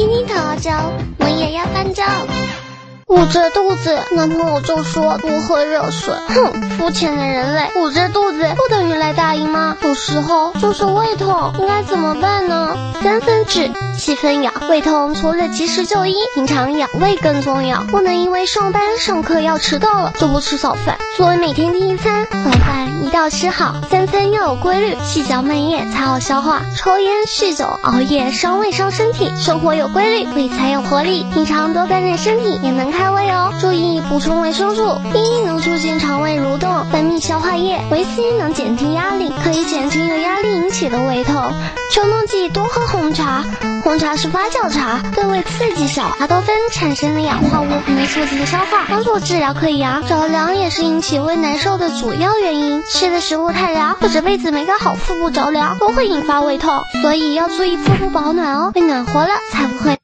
天天躺好觉，我也要翻照。捂着肚子，男朋友就说多喝热水。哼，肤浅的人类，捂着肚子不等于来大姨妈，有时候就是胃痛，应该怎么办呢？三分治，七分养。胃痛除了及时就医，平常养胃更重要。不能因为上班上课要迟到了就不吃早饭。作为每天第一餐，要吃好，三餐要有规律，细嚼慢咽才好消化。抽烟、酗酒、熬夜伤胃伤身体，生活有规律，胃才有活力。平常多锻炼身体，也能开胃哦。注意补充维生素一能促进肠胃，消化液；维 C 能减轻压力，可以减轻由压力引起的胃痛。秋冬季多喝红茶，红茶是发酵茶，对胃刺激小，茶多酚产生的氧化物能促进消化，帮助治疗溃疡。着凉也是引起胃难受的主要原因，吃的食物太凉或者被子没盖好，腹部着凉都会引发胃痛，所以要注意腹部保暖哦，胃暖和了才不会。